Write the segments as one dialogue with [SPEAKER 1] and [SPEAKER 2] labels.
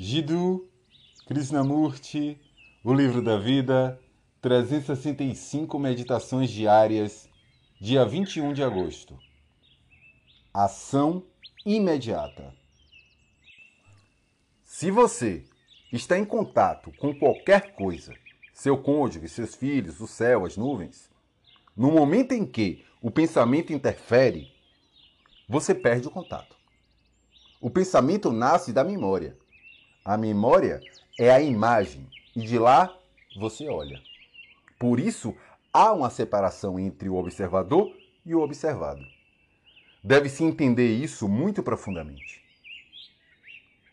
[SPEAKER 1] Jiddu Krishnamurti, O Livro da Vida, 365 Meditações Diárias, dia 21 de agosto. Ação imediata. Se você está em contato com qualquer coisa, seu cônjuge, seus filhos, o céu, as nuvens, no momento em que o pensamento interfere, você perde o contato. O pensamento nasce da memória. A memória é a imagem e de lá você olha. Por isso, há uma separação entre o observador e o observado. Deve-se entender isso muito profundamente.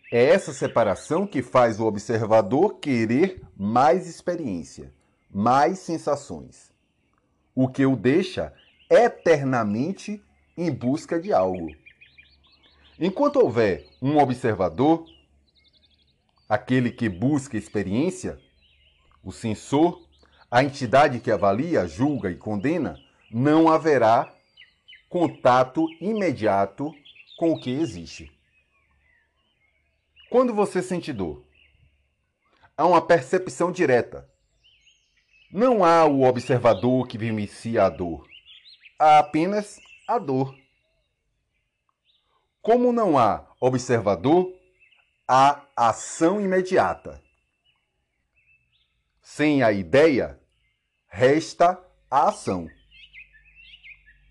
[SPEAKER 1] É essa separação que faz o observador querer mais experiência, mais sensações, o que o deixa eternamente em busca de algo. Enquanto houver um observador, aquele que busca experiência, o censor, a entidade que avalia, julga e condena, não haverá contato imediato com o que existe. Quando você sente dor, há uma percepção direta. Não há o observador que vivencia a dor. Há apenas a dor. Como não há observador, há ação imediata. Sem a ideia, resta a ação.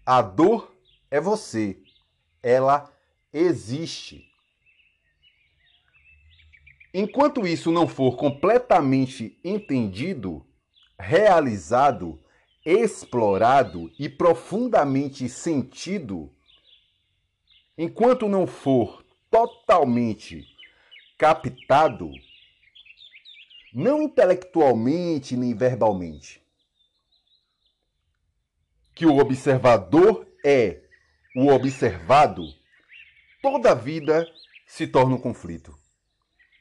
[SPEAKER 1] A dor é você. Ela existe. Enquanto isso não for completamente entendido, realizado, explorado e profundamente sentido, enquanto não for totalmente captado, não intelectualmente nem verbalmente, que o observador é o observado, toda a vida se torna um conflito.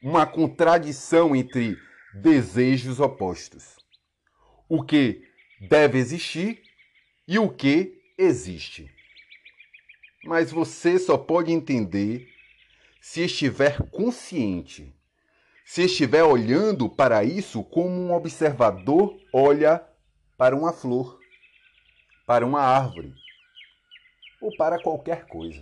[SPEAKER 1] Uma contradição entre desejos opostos. O que deve existir e o que existe. Mas você só pode entender se estiver consciente, se estiver olhando para isso como um observador olha para uma flor, para uma árvore ou para qualquer coisa.